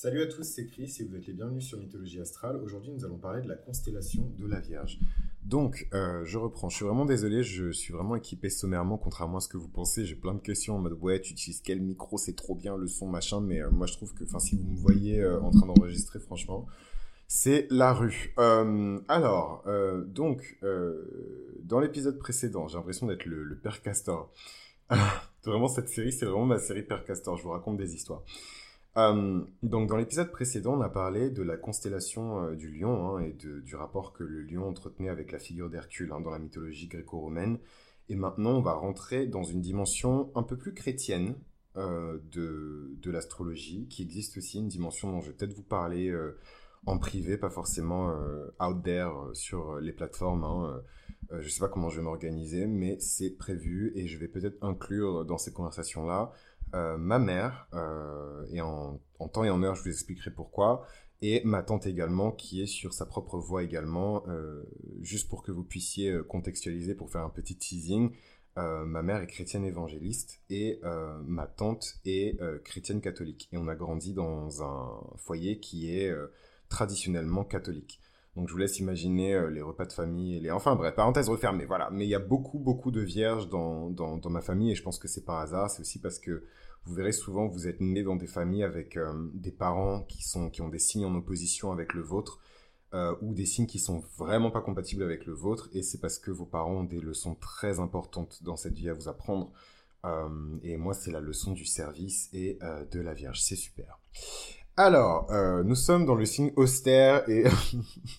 Salut à tous, c'est Chris et vous êtes les bienvenus sur Mythologie Astrale. Aujourd'hui, nous allons parler de la constellation de la Vierge. Donc, euh, je reprends. Je suis vraiment désolé, je suis vraiment équipé sommairement, contrairement à ce que vous pensez. J'ai plein de questions en mode ouais, tu utilises quel micro, c'est trop bien le son, machin. Mais euh, moi, je trouve que, enfin, si vous me voyez euh, en train d'enregistrer, franchement, c'est la rue. alors, donc, dans l'épisode précédent, j'ai l'impression d'être le, le père Castor. vraiment, cette série, c'est vraiment ma série Père Castor. Je vous raconte des histoires. Euh, donc dans l'épisode précédent, on a parlé de la constellation euh, du lion hein, et du rapport que le lion entretenait avec la figure d'Hercule hein, dans la mythologie gréco-romaine. Et maintenant, on va rentrer dans une dimension un peu plus chrétienne euh, de, de l'astrologie, qui existe aussi, une dimension dont je vais peut-être vous parler en privé, pas forcément out there sur les plateformes. Hein, je ne sais pas comment je vais m'organiser, mais c'est prévu et je vais peut-être inclure dans ces conversations-là euh, ma mère, euh, et en, temps et en heure, je vous expliquerai pourquoi, et ma tante également, qui est sur sa propre voix également, euh, juste pour que vous puissiez contextualiser, pour faire un petit teasing. ma mère est chrétienne évangéliste et ma tante est chrétienne catholique. Et on a grandi dans un foyer qui est traditionnellement catholique. Donc je vous laisse imaginer les repas de famille et les... Enfin bref, parenthèse refermée, voilà. Mais il y a beaucoup, beaucoup de vierges dans, dans, ma famille et je pense que c'est par hasard. C'est aussi parce que vous verrez souvent vous êtes né dans des familles avec euh, des parents qui, sont, qui ont des signes en opposition avec le vôtre. Euh, ou des signes qui sont vraiment pas compatibles avec le vôtre, et c'est parce que vos parents ont des leçons très importantes dans cette vie à vous apprendre. Euh, et moi, c'est la leçon du service et de la Vierge. C'est super. Alors, nous sommes dans le signe austère et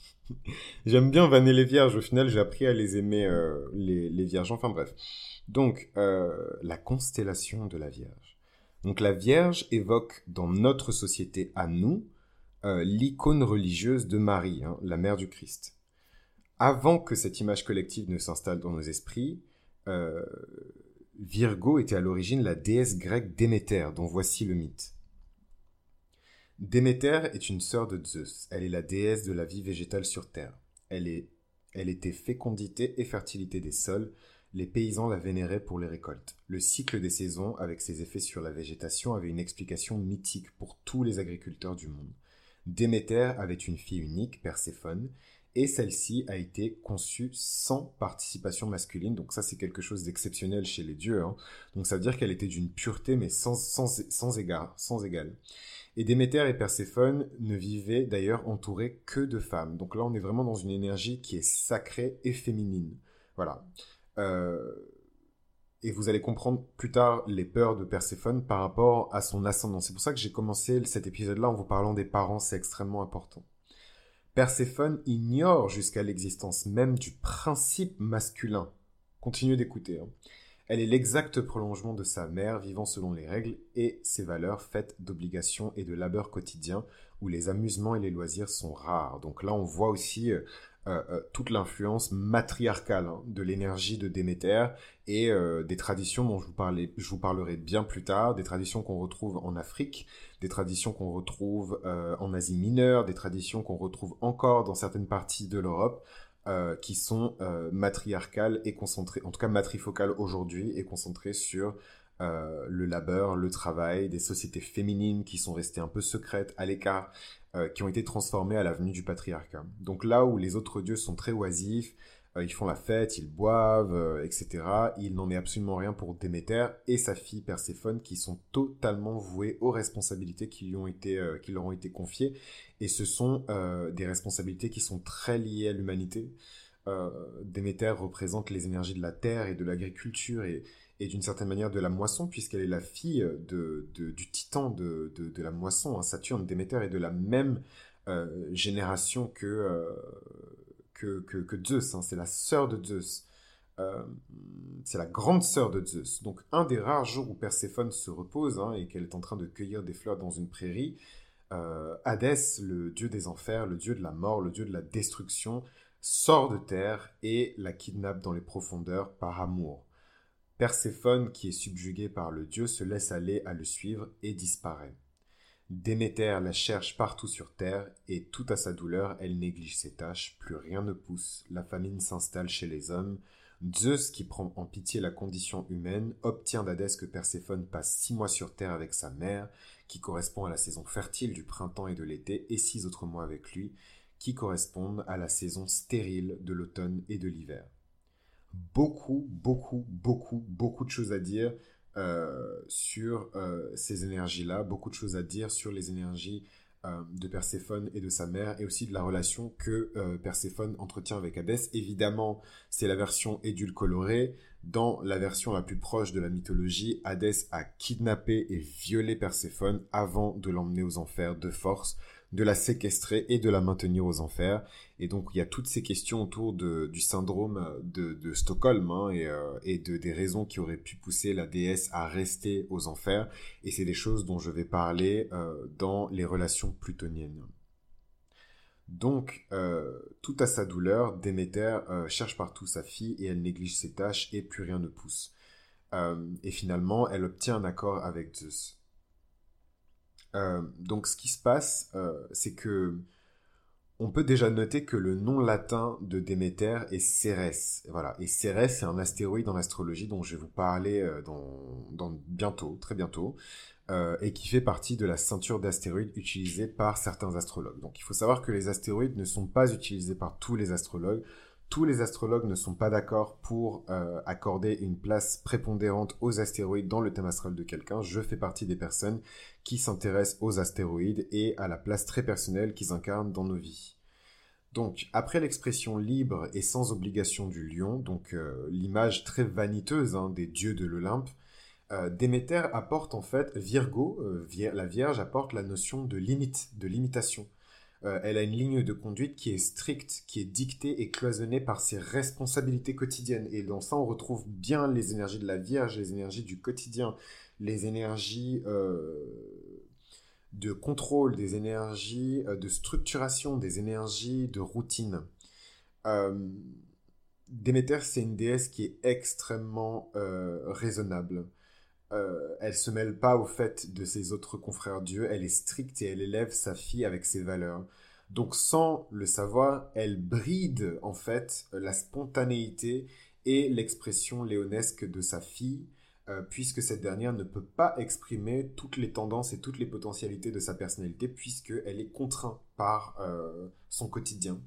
j'aime bien vanner les Vierges. Au final, j'ai appris à les aimer, les, les, Vierges. Enfin bref. Donc, la constellation de la Vierge. Donc la Vierge évoque dans notre société à nous euh, l'icône religieuse de Marie, hein, la mère du Christ. Avant que cette image collective ne s'installe dans nos esprits, euh, Virgo était à l'origine la déesse grecque Déméter, dont voici le mythe. Déméter est une sœur de Zeus. Elle est la déesse de la vie végétale sur Terre. Elle, est, elle était fécondité et fertilité des sols, les paysans la vénéraient pour les récoltes. Le cycle des saisons, avec ses effets sur la végétation, avait une explication mythique pour tous les agriculteurs du monde. Déméter avait une fille unique, Perséphone, et celle-ci a été conçue sans participation masculine, donc ça c'est quelque chose d'exceptionnel chez les dieux. Hein. Donc ça veut dire qu'elle était d'une pureté mais sans, sans, sans égard, sans égal. Et Déméter et Perséphone ne vivaient d'ailleurs entourés que de femmes. Donc là on est vraiment dans une énergie qui est sacrée et féminine. Voilà. Euh, et vous allez comprendre plus tard les peurs de Perséphone par rapport à son ascendant. C'est pour ça que j'ai commencé cet épisode-là en vous parlant des parents, c'est extrêmement important. Perséphone ignore jusqu'à l'existence même du principe masculin. Continuez d'écouter. Hein. Elle est l'exact prolongement de sa mère, vivant selon les règles et ses valeurs faites d'obligations et de labeur quotidien, où les amusements et les loisirs sont rares. Donc là, on voit aussi euh, euh, euh, toute l'influence matriarcale hein, de l'énergie de Déméter et des traditions dont je vous parlerai bien plus tard, des traditions qu'on retrouve en Afrique, des traditions qu'on retrouve en Asie mineure, des traditions qu'on retrouve encore dans certaines parties de l'Europe, qui sont matriarcales et concentrées, en tout cas matrifocales aujourd'hui, et concentrées sur le labeur, le travail, des sociétés féminines qui sont restées un peu secrètes, à l'écart, euh, qui ont été transformés à l'avenue du patriarcat. Donc là où les autres dieux sont très oisifs, euh, ils font la fête, ils boivent, euh, etc., il n'en est absolument rien pour Déméter et sa fille Perséphone qui sont totalement voués aux responsabilités qui, ont été, qui leur ont été confiées. Et ce sont des responsabilités qui sont très liées à l'humanité. Déméter représente les énergies de la terre et de l'agriculture et, d'une certaine manière de la moisson, puisqu'elle est la fille de, du titan de, de, la moisson. Hein. Saturne, Déméter est de la même euh, génération euh, que, Zeus. Hein. C'est la sœur de Zeus. Euh, c'est la grande sœur de Zeus. Donc un des rares jours où Perséphone se repose hein, et qu'elle est en train de cueillir des fleurs dans une prairie, Hadès, le dieu des enfers, le dieu de la mort, le dieu de la destruction, sort de terre et la kidnappe dans les profondeurs par amour. Perséphone, qui est subjuguée par le dieu, se laisse aller à le suivre et disparaît. Déméter la cherche partout sur terre, et tout à sa douleur, elle néglige ses tâches, plus rien ne pousse, la famine s'installe chez les hommes. Zeus, qui prend en pitié la condition humaine, obtient d'Hadès que Perséphone passe six mois sur terre avec sa mère, qui correspond à la saison fertile du printemps et de l'été, et six autres mois avec lui, qui correspondent à la saison stérile de l'automne et de l'hiver. Beaucoup, beaucoup, beaucoup, beaucoup de choses à dire euh, sur euh, ces énergies-là, beaucoup de choses à dire sur les énergies euh, de Perséphone et de sa mère, et aussi de la relation que Perséphone entretient avec Hadès. Évidemment, c'est la version édulcorée. Dans la version la plus proche de la mythologie, Hadès a kidnappé et violé Perséphone avant de l'emmener aux enfers de force de la séquestrer et de la maintenir aux enfers. Et donc il y a toutes ces questions autour du syndrome de, Stockholm hein, euh, et, de, des raisons qui auraient pu pousser la déesse à rester aux enfers. Et c'est des choses dont je vais parler euh, dans les relations plutoniennes. Donc, euh, tout à sa douleur, Déméter cherche partout sa fille et elle néglige ses tâches et plus rien ne pousse. et finalement, elle obtient un accord avec Zeus. Euh, donc ce qui se passe, euh, c'est que on peut déjà noter que le nom latin de Déméter est Cérès. Voilà. Et Cérès, c'est un astéroïde en astrologie dont je vais vous parler euh, dans, bientôt, très bientôt, et qui fait partie de la ceinture d'astéroïdes utilisée par certains astrologues. Donc il faut savoir que les astéroïdes ne sont pas utilisés par tous les astrologues tous les astrologues ne sont pas d'accord pour euh, accorder une place prépondérante aux astéroïdes dans le thème astral de quelqu'un. Je fais partie des personnes qui s'intéressent aux astéroïdes et à la place très personnelle qu'ils incarnent dans nos vies. Donc, après l'expression libre et sans obligation du lion, donc euh, l'image très vaniteuse hein, des dieux de l'Olympe, euh, Déméter apporte en fait, Virgo, la Vierge apporte la notion de limite, de limitation. Euh, elle a une ligne de conduite qui est stricte, qui est dictée et cloisonnée par ses responsabilités quotidiennes. Et dans ça, on retrouve bien les énergies de la Vierge, les énergies du quotidien, les énergies euh, de contrôle, des énergies euh, de structuration, des énergies de routine. Déméter, c'est une déesse qui est extrêmement raisonnable. Euh, elle se mêle pas au fait de ses autres confrères dieux, elle est stricte et elle élève sa fille avec ses valeurs. Donc sans le savoir, elle bride en fait la spontanéité et l'expression léonesque de sa fille, euh, puisque cette dernière ne peut pas exprimer toutes les tendances et toutes les potentialités de sa personnalité, puisqu'elle est contrainte par euh, son quotidien.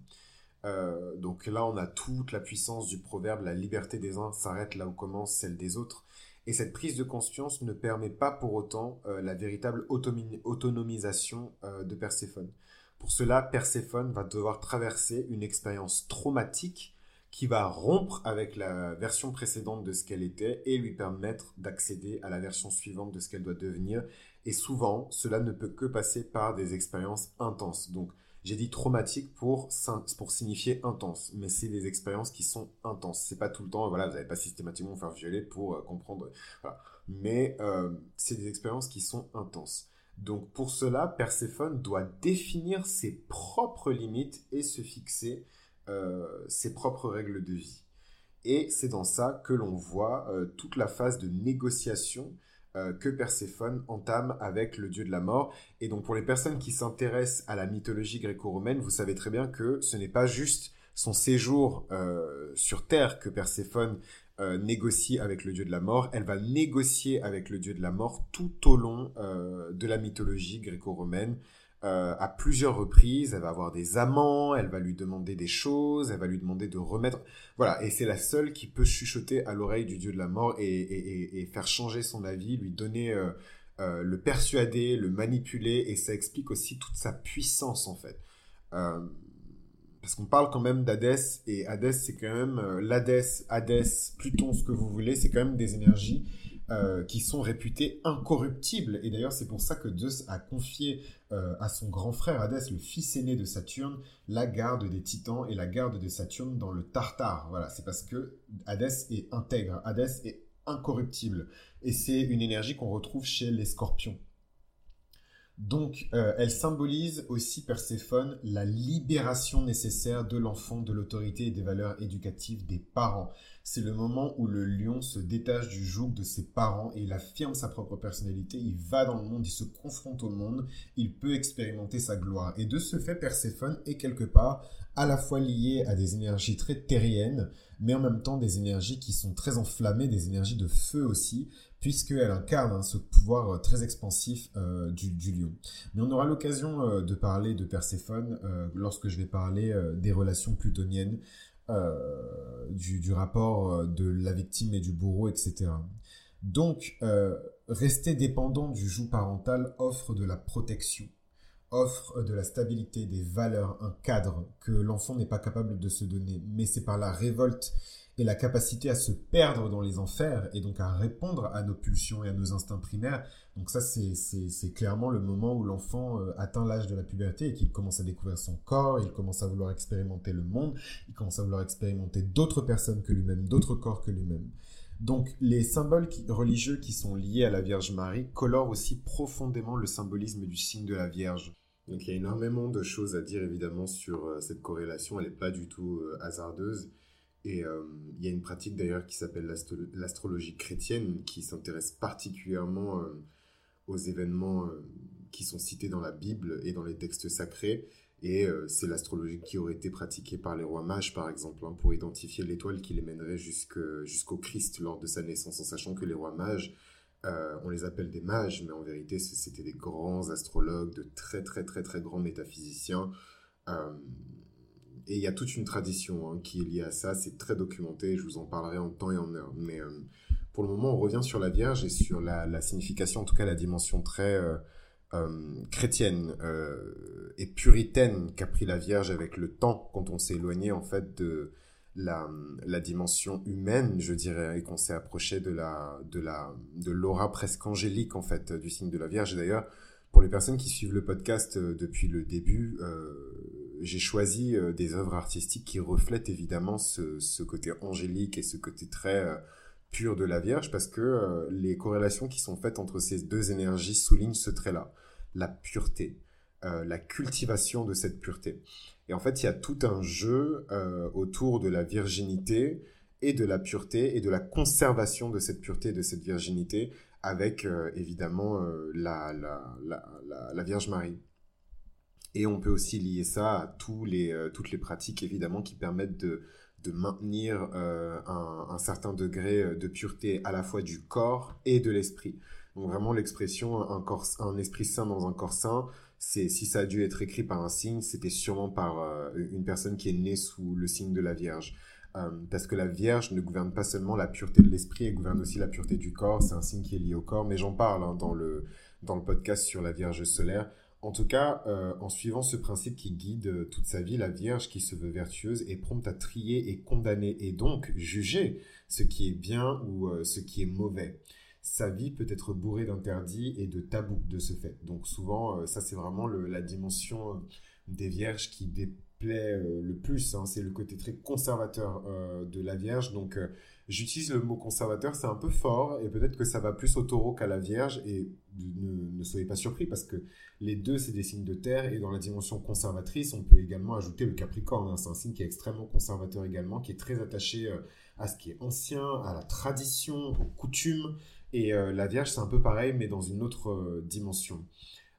donc là, on a toute la puissance du proverbe, la liberté des uns s'arrête là où commence celle des autres. Et cette prise de conscience ne permet pas pour autant euh, la véritable autonomisation euh, de Perséphone. Pour cela, Perséphone va devoir traverser une expérience traumatique qui va rompre avec la version précédente de ce qu'elle était et lui permettre d'accéder à la version suivante de ce qu'elle doit devenir. Et souvent, cela ne peut que passer par des expériences intenses. Donc, j'ai dit traumatique pour, signifier intense, mais c'est des expériences qui sont intenses. C'est pas tout le temps, voilà, vous n'allez pas systématiquement faire violer pour euh, comprendre. Mais euh, c'est des expériences qui sont intenses. Donc pour cela, Perséphone doit définir ses propres limites et se fixer euh, ses propres règles de vie. Et c'est dans ça que l'on voit toute la phase de négociation euh, que Perséphone entame avec le dieu de la mort. Et donc pour les personnes qui s'intéressent à la mythologie gréco-romaine, vous savez très bien que ce n'est pas juste son séjour euh, sur Terre que Perséphone euh, négocie avec le dieu de la mort, elle va négocier avec le dieu de la mort tout au long de la mythologie gréco-romaine. Euh, à plusieurs reprises, elle va avoir des amants, elle va lui demander des choses, elle va lui demander de remettre... Voilà, et c'est la seule qui peut chuchoter à l'oreille du dieu de la mort et, faire changer son avis, lui donner... Euh, euh, le persuader, le manipuler, et ça explique aussi toute sa puissance en fait. parce qu'on parle quand même d'Hadès, et Hadès c'est quand même l'Hadès, Hadès, Pluton, ce que vous voulez, c'est quand même des énergies euh, qui sont réputés incorruptibles. Et d'ailleurs, c'est pour ça que Zeus a confié euh, à son grand frère Hadès, le fils aîné de Saturne, la garde des titans et la garde de Saturne dans le Tartare. Voilà, c'est parce que Hadès est intègre, Hadès est incorruptible. Et c'est une énergie qu'on retrouve chez les scorpions. Donc, euh, elle symbolise aussi Perséphone la libération nécessaire de l'enfant de l'autorité et des valeurs éducatives des parents. C'est le moment où le lion se détache du joug de ses parents et il affirme sa propre personnalité, il va dans le monde, il se confronte au monde, il peut expérimenter sa gloire. Et de ce fait, Perséphone est quelque part à la fois lié à des énergies très terriennes, mais en même temps des énergies qui sont très enflammées, des énergies de feu aussi, puisqu'elle incarne hein, ce pouvoir euh, très expansif euh, du, lion. Mais on aura l'occasion euh, de parler de Perséphone lorsque je vais parler des relations plutoniennes, du, du, rapport de la victime et du bourreau, etc. Donc, rester dépendant du joug parental offre de la protection offre de la stabilité, des valeurs, un cadre que l'enfant n'est pas capable de se donner. Mais c'est par la révolte et la capacité à se perdre dans les enfers et donc à répondre à nos pulsions et à nos instincts primaires. Donc ça, c'est clairement le moment où l'enfant euh, atteint l'âge de la puberté et qu'il commence à découvrir son corps, il commence à vouloir expérimenter le monde, il commence à vouloir expérimenter d'autres personnes que lui-même, d'autres corps que lui-même. Donc les symboles religieux qui sont liés à la Vierge Marie colorent aussi profondément le symbolisme du signe de la Vierge. Donc il y a énormément de choses à dire évidemment sur euh, cette corrélation, elle n'est pas du tout euh, hasardeuse. Et euh, il y a une pratique d'ailleurs qui s'appelle l'astrologie chrétienne qui s'intéresse particulièrement aux événements qui sont cités dans la Bible et dans les textes sacrés. Et c'est l'astrologie qui aurait été pratiquée par les rois mages, par exemple, hein, pour identifier l'étoile qui les mènerait jusqu'au Christ lors de sa naissance, en sachant que les rois mages euh, on les appelle des mages, mais en vérité, c'était des grands astrologues, de très très très très grands métaphysiciens. Euh, et il y a toute une tradition hein, qui est liée à ça, c'est très documenté, je vous en parlerai en temps et en heure. Mais euh, pour le moment, on revient sur la Vierge et sur la, signification, en tout cas la dimension très chrétienne et puritaine qu'a pris la Vierge avec le temps, quand on s'est éloigné en fait de, la, dimension humaine, je dirais, et qu'on s'est approché de la de la de l'aura presque angélique en fait du signe de la Vierge. D'ailleurs, pour les personnes qui suivent le podcast euh, depuis le début, euh, j'ai choisi euh, des œuvres artistiques qui reflètent évidemment ce, côté angélique et ce côté très pur de la Vierge, parce que les corrélations qui sont faites entre ces deux énergies soulignent ce trait-là, la pureté, la cultivation de cette pureté. Et en fait, il y a tout un jeu euh, autour de la virginité et de la pureté et de la conservation de cette pureté et de cette virginité avec euh, évidemment euh, la, Vierge Marie. Et on peut aussi lier ça à tous les, toutes les pratiques évidemment qui permettent de, de maintenir un, un, certain degré de pureté à la fois du corps et de l'esprit. Donc vraiment l'expression un, un esprit saint dans un corps saint, c'est si ça a dû être écrit par un signe, c'était sûrement par euh, une personne qui est née sous le signe de la Vierge. Euh, parce que la Vierge ne gouverne pas seulement la pureté de l'esprit, elle gouverne aussi la pureté du corps. C'est un signe qui est lié au corps, mais j'en parle hein, dans, le, dans le podcast sur la Vierge solaire. En tout cas, euh, en suivant ce principe qui guide toute sa vie, la Vierge qui se veut vertueuse est prompte à trier et condamner et donc juger ce qui est bien ou ce qui est mauvais sa vie peut être bourrée d'interdits et de tabous de ce fait. Donc souvent, euh, ça c'est vraiment la dimension euh, des vierges qui déplaît euh, le plus. Hein. C'est le côté très conservateur de la vierge. Donc j'utilise le mot conservateur, c'est un peu fort et peut-être que ça va plus au taureau qu'à la vierge. Et ne, soyez pas surpris parce que les deux c'est des signes de terre et dans la dimension conservatrice, on peut également ajouter le capricorne. Hein. C'est un signe qui est extrêmement conservateur également, qui est très attaché à ce qui est ancien, à la tradition, aux coutumes. Et euh, la Vierge, c'est un peu pareil, mais dans une autre euh, dimension.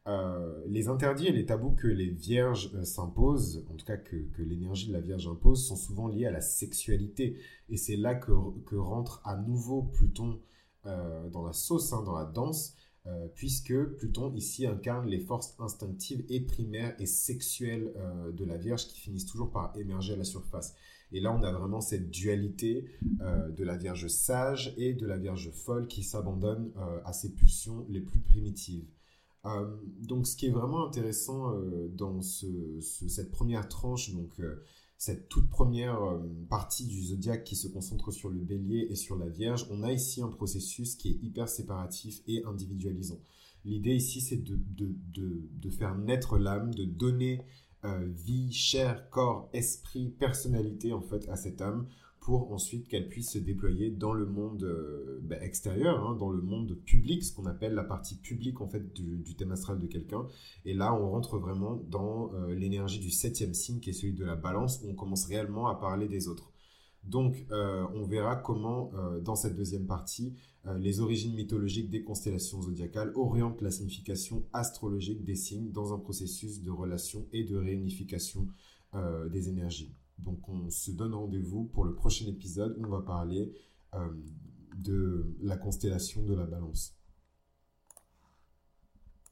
Euh, les interdits et les tabous que les vierges s'imposent, en tout cas que, l'énergie de la Vierge impose, sont souvent liés à la sexualité. Et c'est là que, rentre à nouveau Pluton dans la sauce, hein, dans la danse, puisque Pluton ici incarne les forces instinctives et primaires et sexuelles de la Vierge qui finissent toujours par émerger à la surface. Et là, on a vraiment cette dualité euh, de la Vierge sage et de la Vierge folle qui s'abandonne euh, à ses pulsions les plus primitives. Euh, donc, ce qui est vraiment intéressant dans cette première tranche, donc cette toute première partie du zodiaque qui se concentre sur le bélier et sur la Vierge, on a ici un processus qui est hyper séparatif et individualisant. L'idée ici, c'est de, de, faire naître l'âme, de donner euh, vie, chair, corps, esprit, personnalité en fait à cette âme pour ensuite qu'elle puisse se déployer dans le monde euh, bah, extérieur, hein, dans le monde public, ce qu'on appelle la partie publique en fait du, thème astral de quelqu'un. Et là, on rentre vraiment dans euh, l'énergie du septième signe qui est celui de la balance, où on commence réellement à parler des autres. Donc, euh, on verra comment, dans cette deuxième partie, les origines mythologiques des constellations zodiacales orientent la signification astrologique des signes dans un processus de relation et de réunification des énergies. Donc, on se donne rendez-vous pour le prochain épisode où on va parler de la constellation de la balance.